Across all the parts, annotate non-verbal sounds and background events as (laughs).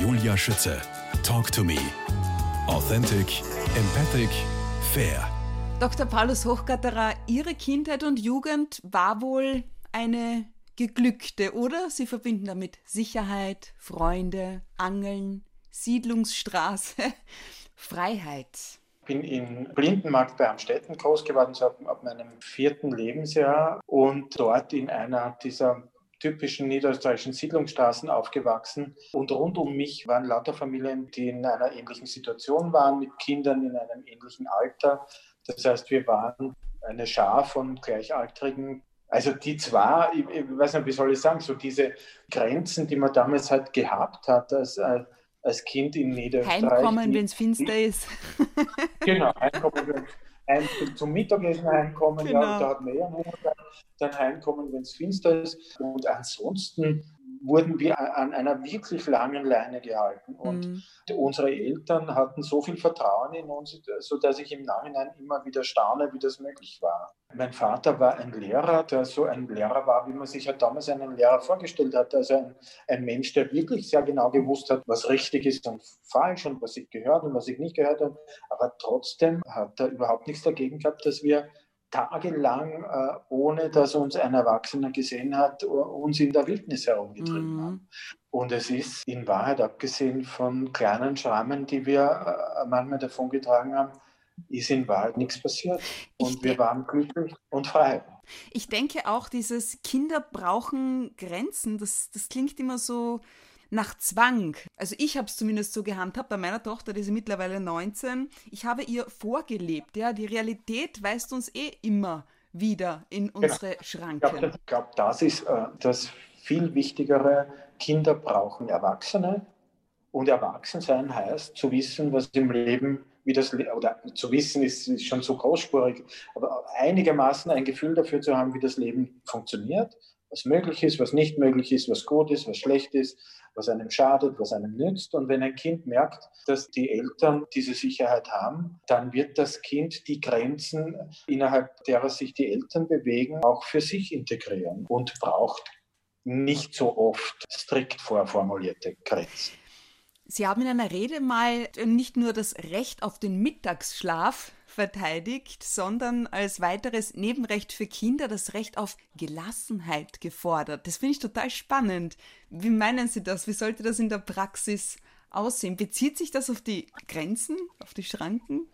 Julia Schütze. Talk to me. Authentic, empathic, fair. Dr. Paulus Hochgatterer, Ihre Kindheit und Jugend war wohl eine geglückte, oder? Sie verbinden damit Sicherheit, Freunde, Angeln, Siedlungsstraße, (laughs) Freiheit. Ich bin in Blindenmarkt bei Amstetten groß geworden, so ab, ab meinem vierten Lebensjahr und dort in einer dieser typischen niederösterreichischen Siedlungsstraßen aufgewachsen. Und rund um mich waren lauter Familien, die in einer ähnlichen Situation waren, mit Kindern in einem ähnlichen Alter. Das heißt, wir waren eine Schar von Gleichaltrigen. Also die zwar, ich, ich weiß nicht, wie soll ich sagen, so diese Grenzen, die man damals halt gehabt hat als, als Kind in Niederösterreich. Heimkommen, wenn es finster ist. (laughs) genau, heimkommen, ein, zum Mittagessen heimkommen, genau. ja, da hat man eher Hunger, dann heimkommen, wenn es finster ist. Und ansonsten wurden wir an einer wirklich langen Leine gehalten. Und mhm. unsere Eltern hatten so viel Vertrauen in uns, sodass ich im Nachhinein immer wieder staune, wie das möglich war. Mein Vater war ein Lehrer, der so ein Lehrer war, wie man sich ja damals einen Lehrer vorgestellt hat. Also ein, ein Mensch, der wirklich sehr genau gewusst hat, was richtig ist und falsch und was ich gehört und was ich nicht gehört habe. Aber trotzdem hat er überhaupt nichts dagegen gehabt, dass wir tagelang, äh, ohne dass uns ein Erwachsener gesehen hat, uns in der Wildnis herumgetrieben mhm. haben. Und es ist in Wahrheit, abgesehen von kleinen Schrammen, die wir äh, manchmal davongetragen haben, ist in Wahrheit nichts passiert. Und ich wir waren glücklich und frei. Ich denke auch, dieses Kinder brauchen Grenzen, das, das klingt immer so nach Zwang. Also ich habe es zumindest so gehandhabt bei meiner Tochter, die ist mittlerweile 19. Ich habe ihr vorgelebt. Ja, die Realität weist uns eh immer wieder in genau. unsere genau. Schranken. Ich glaube, das ist äh, das viel Wichtigere. Kinder brauchen Erwachsene. Und Erwachsensein heißt zu wissen, was im Leben, wie das, oder zu wissen ist, ist schon so großspurig, aber einigermaßen ein Gefühl dafür zu haben, wie das Leben funktioniert, was möglich ist, was nicht möglich ist, was gut ist, was schlecht ist, was einem schadet, was einem nützt. Und wenn ein Kind merkt, dass die Eltern diese Sicherheit haben, dann wird das Kind die Grenzen, innerhalb derer sich die Eltern bewegen, auch für sich integrieren und braucht nicht so oft strikt vorformulierte Grenzen. Sie haben in einer Rede mal nicht nur das Recht auf den Mittagsschlaf verteidigt, sondern als weiteres Nebenrecht für Kinder das Recht auf Gelassenheit gefordert. Das finde ich total spannend. Wie meinen Sie das? Wie sollte das in der Praxis aussehen? Bezieht sich das auf die Grenzen, auf die Schranken?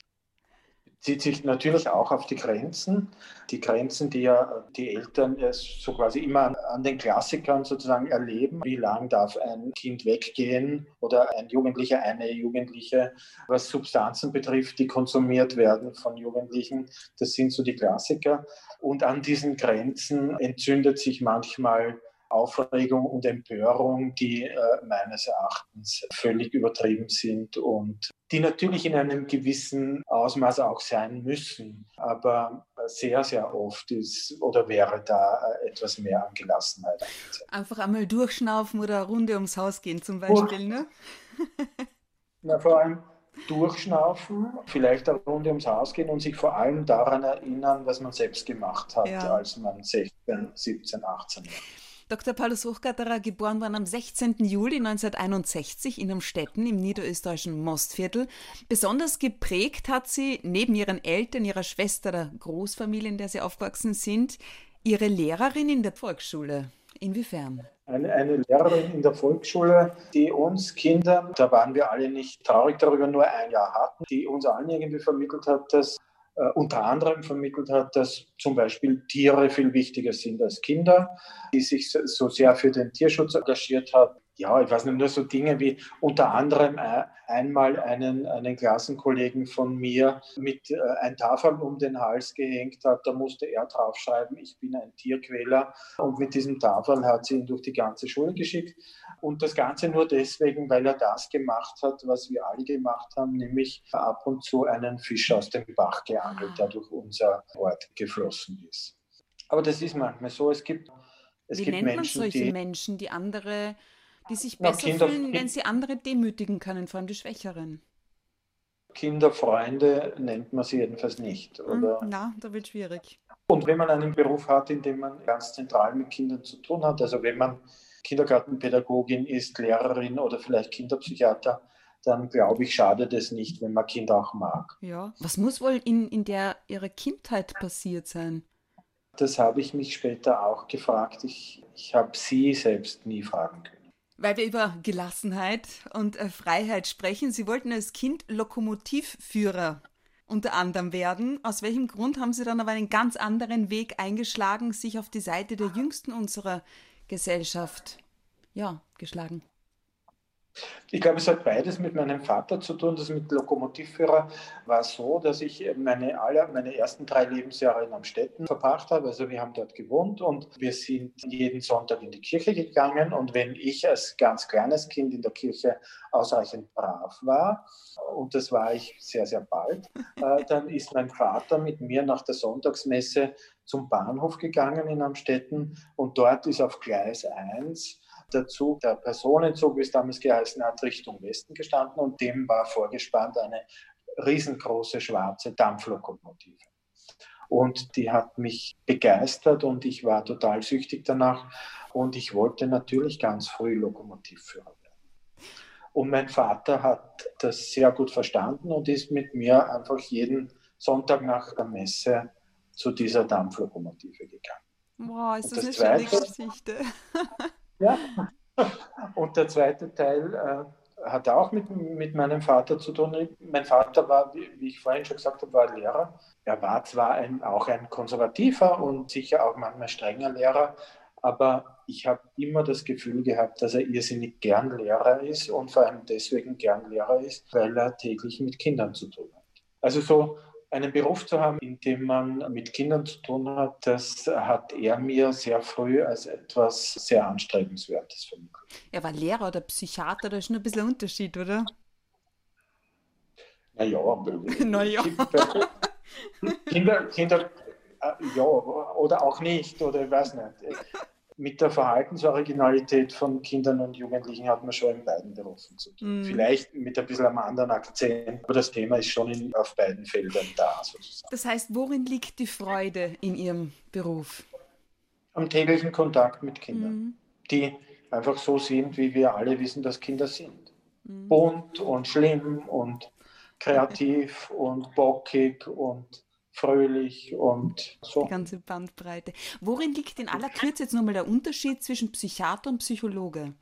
Zieht sich natürlich auch auf die Grenzen. Die Grenzen, die ja die Eltern so quasi immer an den Klassikern sozusagen erleben. Wie lang darf ein Kind weggehen oder ein Jugendlicher, eine Jugendliche, was Substanzen betrifft, die konsumiert werden von Jugendlichen. Das sind so die Klassiker. Und an diesen Grenzen entzündet sich manchmal Aufregung und Empörung, die äh, meines Erachtens völlig übertrieben sind und die natürlich in einem gewissen Ausmaß auch sein müssen. Aber sehr, sehr oft ist oder wäre da äh, etwas mehr an Gelassenheit. Einfach einmal durchschnaufen oder eine Runde ums Haus gehen zum Beispiel, ne? (laughs) Na, vor allem durchschnaufen, vielleicht eine Runde ums Haus gehen und sich vor allem daran erinnern, was man selbst gemacht hat, ja. als man 16, 17, 18 war. Dr. Paulus Hochgatterer, geboren worden am 16. Juli 1961 in Amstetten im niederösterreichischen Mostviertel. Besonders geprägt hat sie neben ihren Eltern, ihrer Schwester, der Großfamilie, in der sie aufgewachsen sind, ihre Lehrerin in der Volksschule. Inwiefern? Eine, eine, Lehrerin in der Volksschule, die uns Kindern, da waren wir alle nicht traurig darüber, nur ein Jahr hatten, die uns allen irgendwie vermittelt hat, dass äh, unter anderem vermittelt hat, dass zum Beispiel Tiere viel wichtiger sind als Kinder, die sich so sehr für den Tierschutz engagiert hat, ja, ich weiß nicht, nur so Dinge wie unter anderem äh, einmal einen, einen Klassenkollegen von mir mit äh, ein Tafel um den Hals gehängt hat. Da musste er draufschreiben, ich bin ein Tierquäler. Und mit diesem Tafel hat sie ihn durch die ganze Schule geschickt. Und das Ganze nur deswegen, weil er das gemacht hat, was wir alle gemacht haben, nämlich ab und zu einen Fisch aus dem Bach geangelt, der durch unser Ort geflossen ist. Aber das ist manchmal so. Es gibt, es Wie gibt nennt Menschen, man solche die, Menschen, die andere die sich besser Kinder, fühlen, wenn sie andere demütigen können, vor allem die Schwächeren. Kinderfreunde nennt man sie jedenfalls nicht. Hm, oder? Na, da wird schwierig. Und wenn man einen Beruf hat, in dem man ganz zentral mit Kindern zu tun hat, also wenn man Kindergartenpädagogin ist, Lehrerin oder vielleicht Kinderpsychiater, dann glaube ich, schadet es nicht, wenn man Kinder auch mag. Ja. Was muss wohl in, in der ihrer Kindheit passiert sein? Das habe ich mich später auch gefragt. Ich, ich habe sie selbst nie fragen können. Weil wir über Gelassenheit und äh, Freiheit sprechen. Sie wollten als Kind Lokomotivführer unter anderem werden. Aus welchem Grund haben Sie dann aber einen ganz anderen Weg eingeschlagen, sich auf die Seite der Jüngsten unserer Gesellschaft ja, geschlagen? Ich glaube, es hat beides mit meinem Vater zu tun. Das mit Lokomotivführer war so, dass ich meine, alle, meine ersten drei Lebensjahre in Amstetten verbracht habe. Also wir haben dort gewohnt und wir sind jeden Sonntag in die Kirche gegangen. Und wenn ich als ganz kleines Kind in der Kirche ausreichend brav war, und das war ich sehr, sehr bald, äh, dann ist mein Vater mit mir nach der Sonntagsmesse zum Bahnhof gegangen in Amstetten und dort ist auf Gleis 1 der Zug, der Personenzug, wie es damals geheißen hat, Richtung Westen gestanden und dem war vorgespannt eine riesengroße schwarze Dampflokomotive. Und die hat mich begeistert und ich war total süchtig danach. Und ich wollte natürlich ganz früh Lokomotivführer werden. Und mein Vater hat das sehr gut verstanden und ist mit mir einfach jeden Sonntag nach der Messe zu dieser Dampflokomotive gegangen. Wow, ist das, das eine zweite, schöne Geschichte. (laughs) Ja. (laughs) Und der zweite Teil äh, hat auch mit, mit meinem Vater zu tun. Mein Vater war, wie, ich vorhin schon gesagt habe, war Lehrer. Er war zwar ein, auch ein konservativer und sicher auch manchmal strenger Lehrer, aber ich habe immer das Gefühl gehabt, dass er irrsinnig gern Lehrer ist und vor allem deswegen gern Lehrer ist, weil er täglich mit Kindern zu tun hat. Also so einen Beruf zu haben, in dem man mit Kindern zu tun hat, das hat er mir sehr früh als etwas sehr Anstrebenswertes vermittelt. Er war Lehrer oder Psychiater, da ist schon ein bisschen ein Unterschied, oder? Naja, (laughs) naja. Kinder, Kinder, äh, ja, oder auch nicht, oder ich weiß nicht mit der Verhaltensoriginalität von Kindern und Jugendlichen hat man schon in beiden Berufen zu tun. Mm. Vielleicht mit ein bisschen einem anderen Akzent, aber das Thema ist schon in, auf beiden Feldern da. Sozusagen. Das heißt, worin liegt die Freude in Ihrem Beruf? Am täglichen Kontakt mit Kindern, mm. die einfach so sind, wie wir alle wissen, dass Kinder sind. Mm. Bunt und schlimm und kreativ und bockig und fröhlich und so. Die ganze Bandbreite. Worin liegt in aller Kürze jetzt nochmal der Unterschied zwischen Psychiater und Psychologe?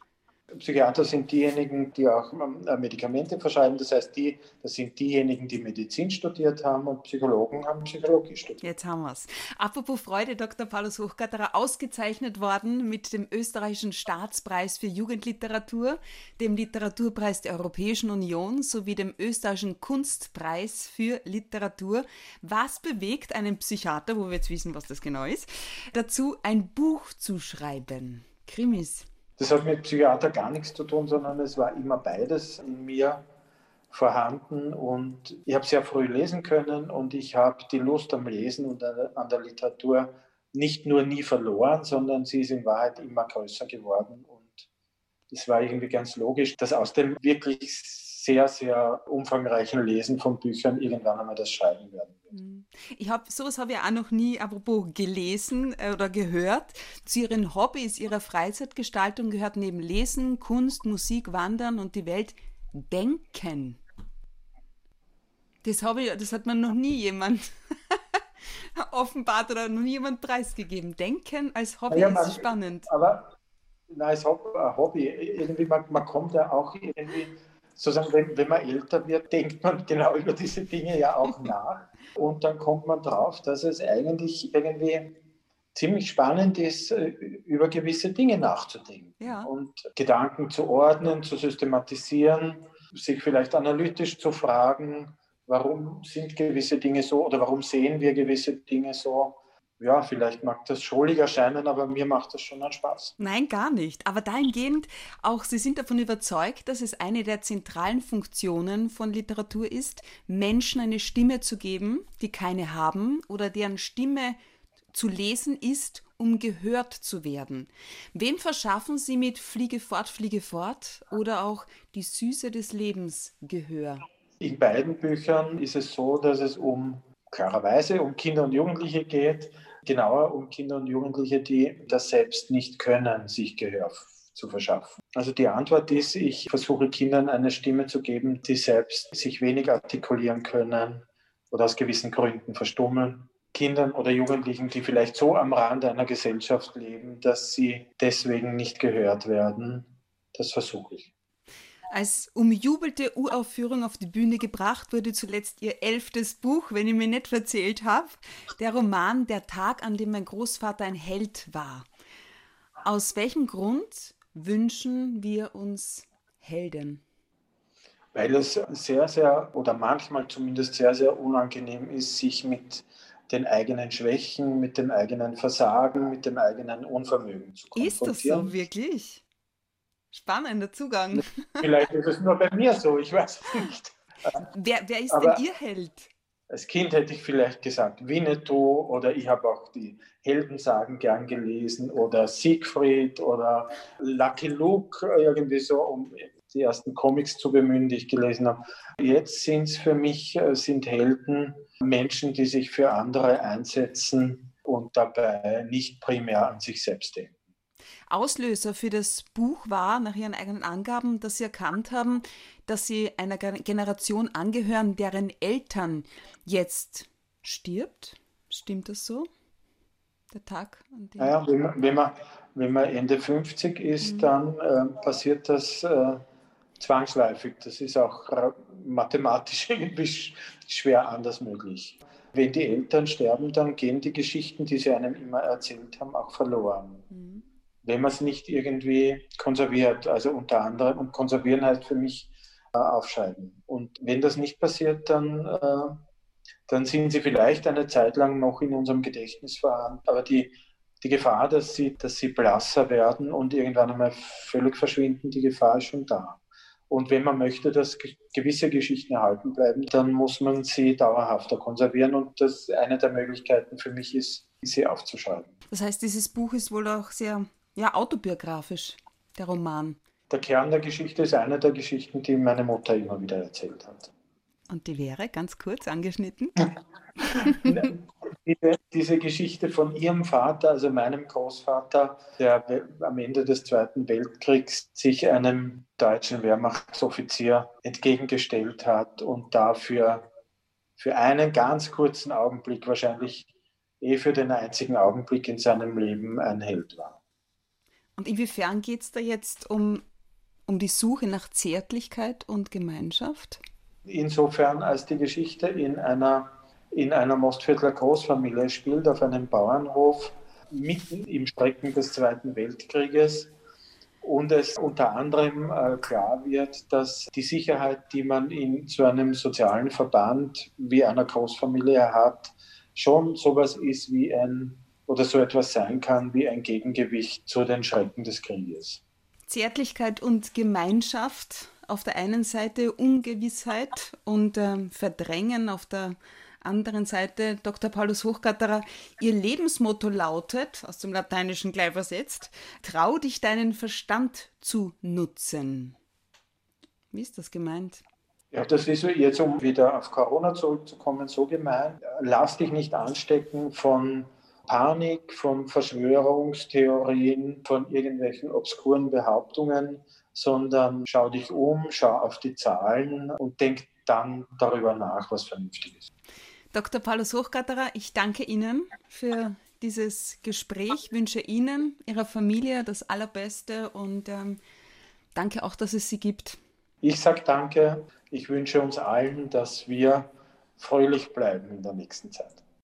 Psychiater sind diejenigen, die auch ähm, Medikamente verschreiben. Das heißt, die, das sind diejenigen, die Medizin studiert haben und Psychologen haben Psychologie studiert. Jetzt haben wir es. Apropos Freude, Dr. Paulus Hochgatterer, ausgezeichnet worden mit dem österreichischen Staatspreis für Jugendliteratur, dem Literaturpreis der Europäischen Union sowie dem österreichischen Kunstpreis für Literatur. Was bewegt einen Psychiater, wo wir jetzt wissen, was das genau ist, dazu ein Buch zu schreiben? Krimis. Das hat mit Psychiater gar nichts zu tun, sondern es war immer beides in mir vorhanden. Und ich habe sehr früh lesen können und ich habe die Lust am Lesen und an der Literatur nicht nur nie verloren, sondern sie ist in Wahrheit immer größer geworden. Und es war irgendwie ganz logisch, dass aus dem wirklich sehr, sehr umfangreichen Lesen von Büchern irgendwann einmal das Schreiben werden wird. Mhm. Ich habe sowas habe ich auch noch nie, apropos gelesen äh, oder gehört. Zu Ihren Hobbys, Ihrer Freizeitgestaltung gehört neben Lesen, Kunst, Musik, Wandern und die Welt Denken. Das, habe ich, das hat man noch nie jemand (laughs) offenbart oder noch nie jemand preisgegeben. Denken als Hobby ja, man, ist spannend. Aber na, als Hobby, irgendwie, man, man kommt ja auch irgendwie sozusagen, wenn, wenn man älter wird, denkt man genau über diese Dinge ja auch (laughs) nach. Und dann kommt man drauf, dass es eigentlich irgendwie ziemlich spannend ist, äh, über gewisse Dinge nachzudenken ja. und Gedanken zu ordnen, zu systematisieren, sich vielleicht analytisch zu fragen, warum sind gewisse Dinge so oder warum sehen wir gewisse Dinge so ja, vielleicht mag das schollig erscheinen, aber mir macht das schon einen Spaß. Nein, gar nicht. Aber dahingehend auch, Sie sind davon überzeugt, dass es eine der zentralen Funktionen von Literatur ist, Menschen eine Stimme zu geben, die keine haben oder deren Stimme zu lesen ist, um gehört zu werden. Wem verschaffen Sie mit Fliege fort, Fliege fort oder auch die Süße des Lebens Gehör? In beiden Büchern ist es so, dass es um klarerweise um Kinder und Jugendliche geht, genauer um Kinder und Jugendliche, die das selbst nicht können, sich Gehör zu verschaffen. Also die Antwort ist, ich versuche Kindern eine Stimme zu geben, die selbst sich wenig artikulieren können oder aus gewissen Gründen verstummeln. Kindern oder Jugendlichen, die vielleicht so am Rand einer Gesellschaft leben, dass sie deswegen nicht gehört werden. Das versuche ich. Als umjubelte Uraufführung auf die Bühne gebracht wurde zuletzt ihr elftes Buch, wenn ich mir nicht verzählt habe, der Roman Der Tag, an dem mein Großvater ein Held war. Aus welchem Grund wünschen wir uns Helden? Weil es sehr, sehr oder manchmal zumindest sehr, sehr unangenehm ist, sich mit den eigenen Schwächen, mit dem eigenen Versagen, mit dem eigenen Unvermögen zu konfrontieren. Ist das so wirklich? Spannender Zugang. Vielleicht ist es nur bei mir so, ich weiß nicht. Wer, wer ist Aber denn Ihr Held? Als Kind hätte ich vielleicht gesagt Winnetou oder ich habe auch die Heldensagen gern gelesen oder Siegfried oder Lucky Luke, irgendwie so, um die ersten Comics zu bemühen, die ich gelesen habe. Jetzt sind es für mich äh, sind Helden Menschen, die sich für andere einsetzen und dabei nicht primär an sich selbst denken. Auslöser für das Buch war, nach Ihren eigenen Angaben, dass Sie erkannt haben, dass Sie einer Generation angehören, deren Eltern jetzt stirbt. Stimmt das so? Der Tag? An dem naja, wenn man, wenn, man, wenn man Ende 50 ist, mhm. dann äh, passiert das äh, zwangsläufig. Das ist auch mathematisch (laughs) irgendwie schwer anders möglich. Wenn die Eltern sterben, dann gehen die Geschichten, die sie einem immer erzählt haben, auch verloren. Mhm wenn man es nicht irgendwie konserviert. Also unter anderem, und konservieren heißt für mich äh, aufscheiden. Und wenn das nicht passiert, dann, äh, dann sind sie vielleicht eine Zeit lang noch in unserem Gedächtnis vorhanden. Aber die, die Gefahr, dass sie, dass sie blasser werden und irgendwann einmal völlig verschwinden, die Gefahr ist schon da. Und wenn man möchte, dass gewisse Geschichten erhalten bleiben, dann muss man sie dauerhafter konservieren. Und das eine der Möglichkeiten für mich ist, sie aufzuschreiben. Das heißt, dieses Buch ist wohl auch sehr ja, autobiografisch, der Roman. Der Kern der Geschichte ist eine der Geschichten, die meine Mutter immer wieder erzählt hat. Und die wäre ganz kurz angeschnitten? (laughs) diese, diese, Geschichte von ihrem Vater, also meinem Großvater, der am Ende des Zweiten Weltkriegs sich einem deutschen Wehrmachtsoffizier entgegengestellt hat und dafür für einen ganz kurzen Augenblick, wahrscheinlich eh für den einzigen Augenblick in seinem Leben ein Held war. Und inwiefern geht es da jetzt um, um die Suche nach Zärtlichkeit und Gemeinschaft? Insofern, als die Geschichte in einer, in einer Mostviertler Großfamilie spielt, auf einem Bauernhof, mitten im Strecken des Zweiten Weltkrieges. Und es unter anderem äh, klar wird, dass die Sicherheit, die man in so einem sozialen Verband wie einer Großfamilie hat, schon sowas ist wie ein oder so etwas sein kann wie ein Gegengewicht zu den Schrecken des Krieges. Zärtlichkeit und Gemeinschaft auf der einen Seite, Ungewissheit und äh, Verdrängen auf der anderen Seite. Dr. Paulus Hochgatterer, Ihr Lebensmotto lautet, aus dem Lateinischen gleich versetzt, trau dich deinen Verstand zu nutzen. Wie ist das gemeint? Ja, das ist jetzt, um wieder auf Corona zurückzukommen, so gemeint. Lass dich nicht anstecken von Panik, von Verschwörungstheorien, von irgendwelchen obskuren Behauptungen, sondern schau dich um, schau auf die Zahlen und denk dann darüber nach, was vernünftig ist. Dr. Paulus Hochgatterer, ich danke Ihnen für dieses Gespräch, wünsche Ihnen, Ihrer Familie das Allerbeste und ähm, danke auch, dass es Sie gibt. Ich sage danke. Ich wünsche uns allen, dass wir fröhlich bleiben in der nächsten Zeit.